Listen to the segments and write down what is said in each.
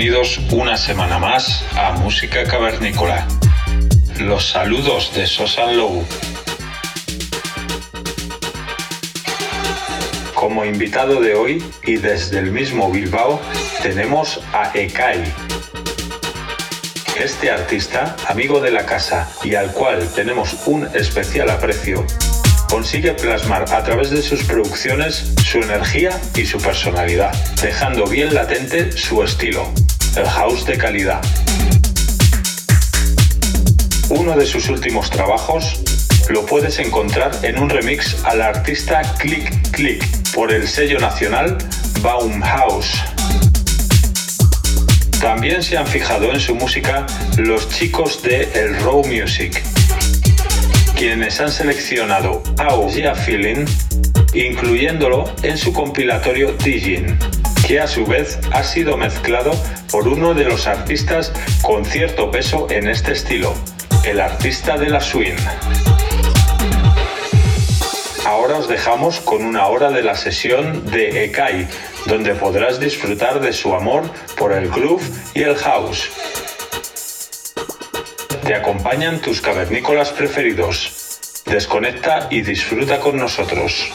Bienvenidos una semana más a Música Cavernícola. Los saludos de Sosan Low. Como invitado de hoy y desde el mismo Bilbao tenemos a Ekai. Este artista, amigo de la casa y al cual tenemos un especial aprecio, consigue plasmar a través de sus producciones su energía y su personalidad, dejando bien latente su estilo, el house de calidad. Uno de sus últimos trabajos lo puedes encontrar en un remix al artista Click Click por el sello nacional Baumhaus. También se han fijado en su música los chicos de El Raw Music, quienes han seleccionado How Ya Feeling, incluyéndolo en su compilatorio Digin, que a su vez ha sido mezclado por uno de los artistas con cierto peso en este estilo, el artista de la swing. Ahora os dejamos con una hora de la sesión de Ekai, donde podrás disfrutar de su amor por el groove y el house. Te acompañan tus cavernícolas preferidos. Desconecta y disfruta con nosotros.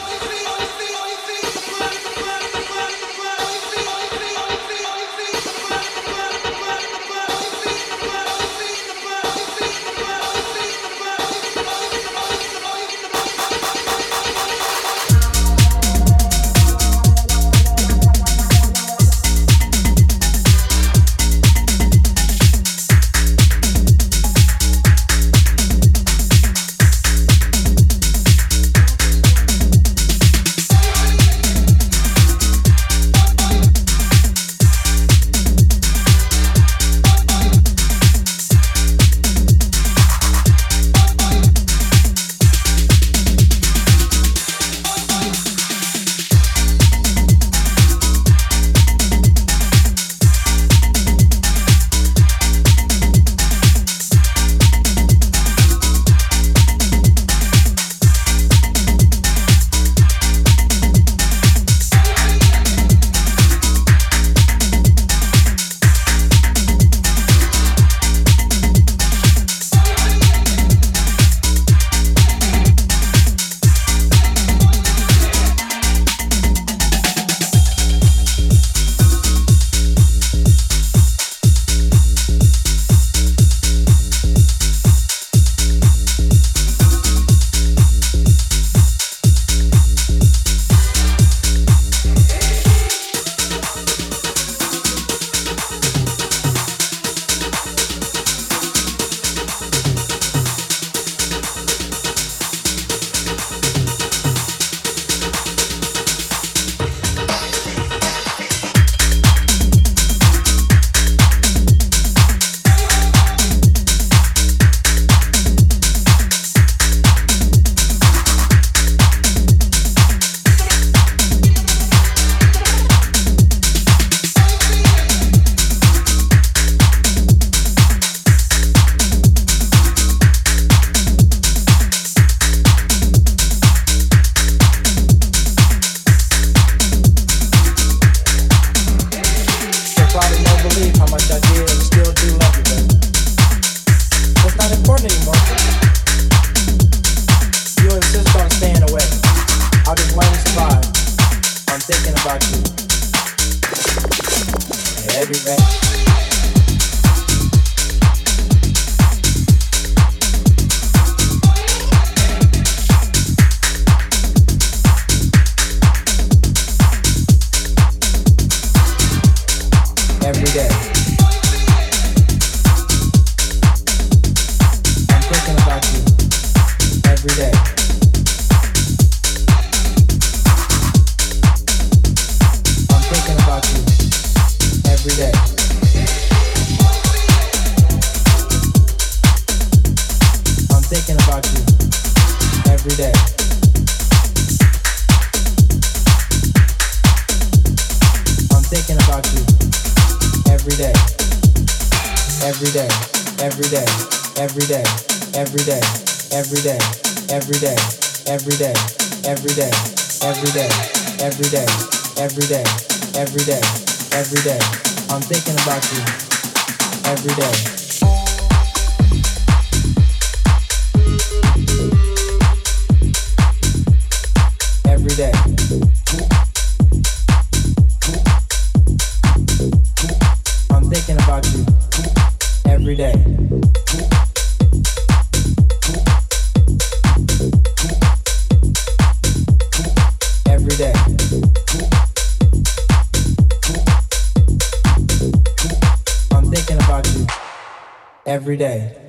every day, every day, every day, every day, every day, every day, every day, every day. I'm thinking about you every day. Every day. I'm thinking about you every day. every day.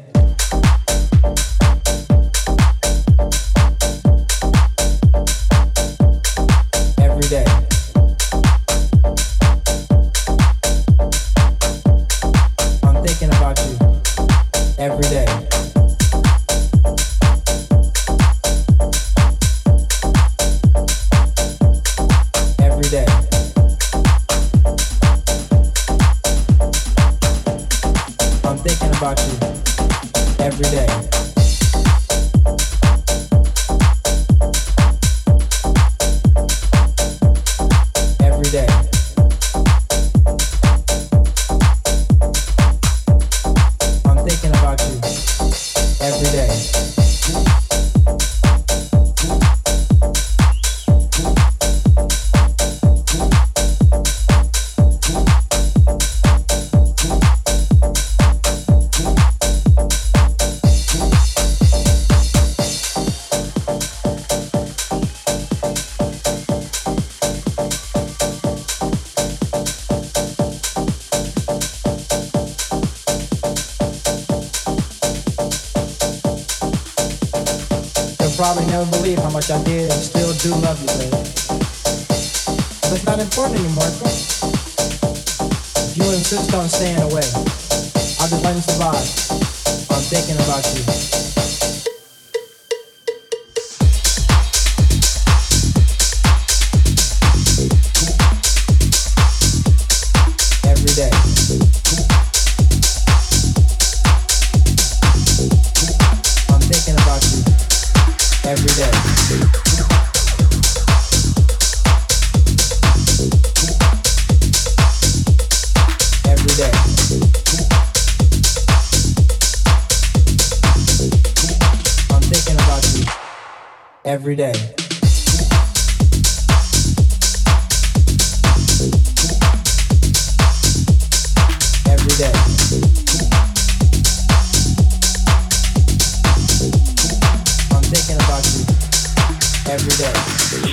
today.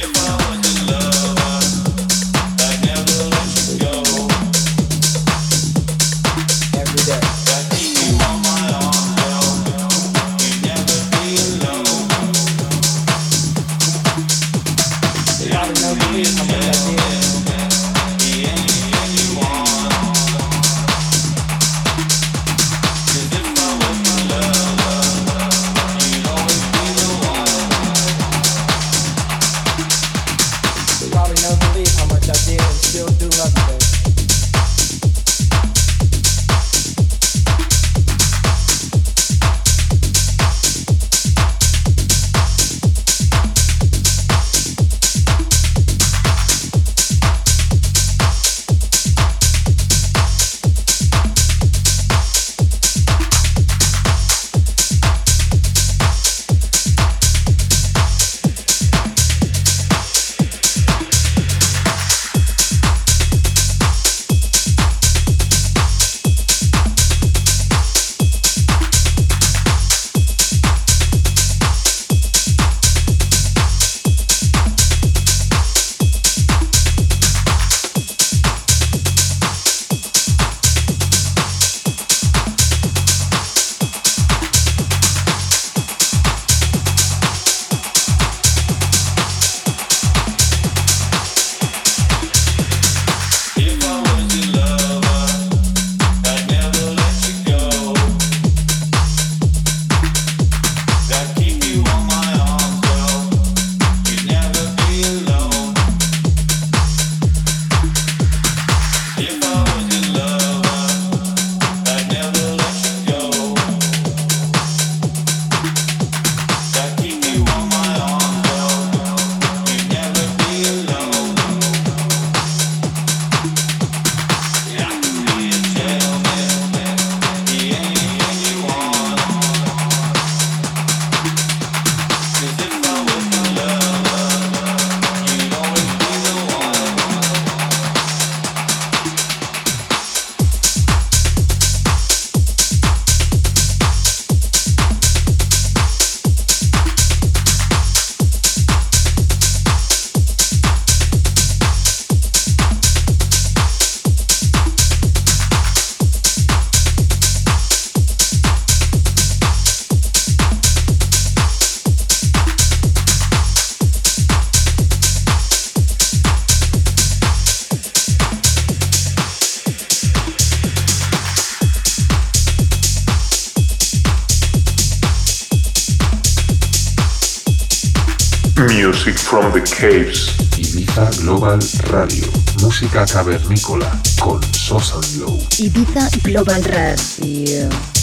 Caves. Ibiza Global Radio. Música cavernícola con Sosan Low. Ibiza Global Radio.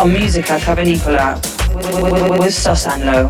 On Musica Cavernicola with Sosanlo.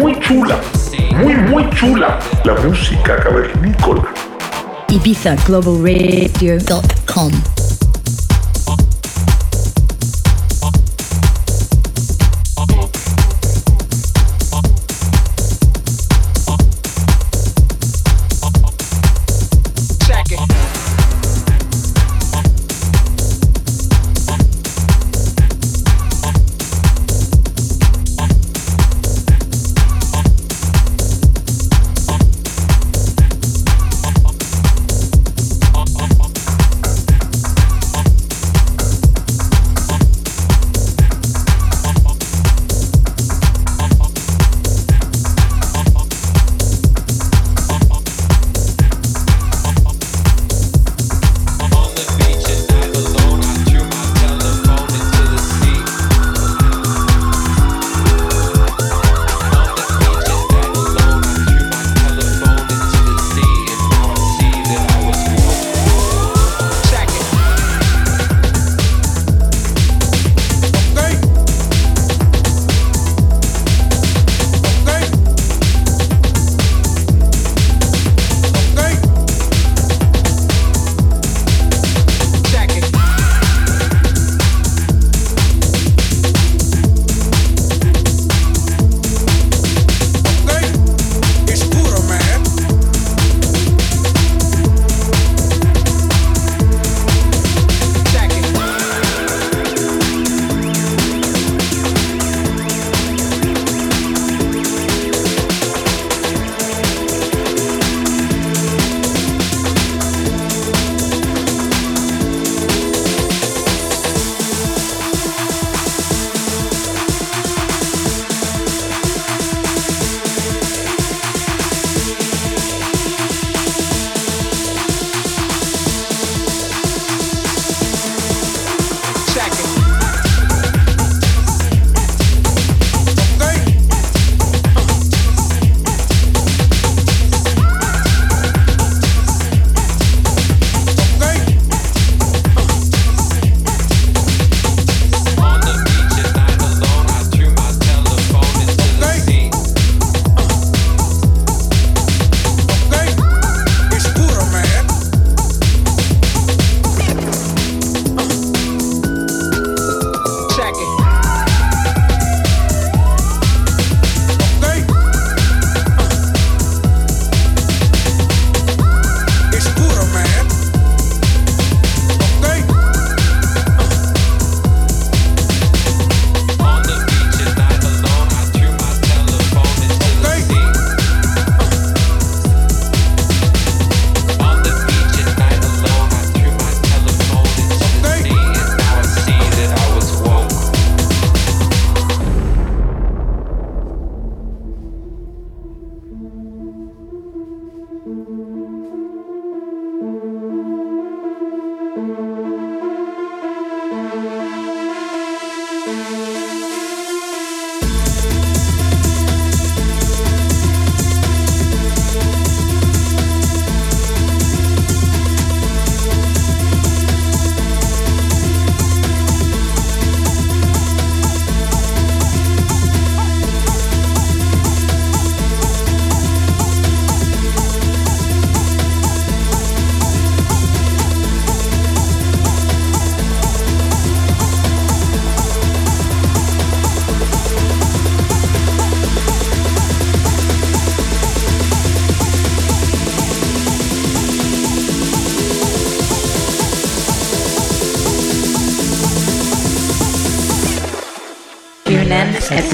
Muy chula, muy, muy chula. La música cavernícola. IbizaGlobalRadio.com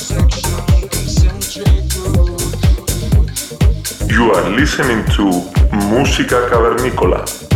You are listening to Música Cavernícola.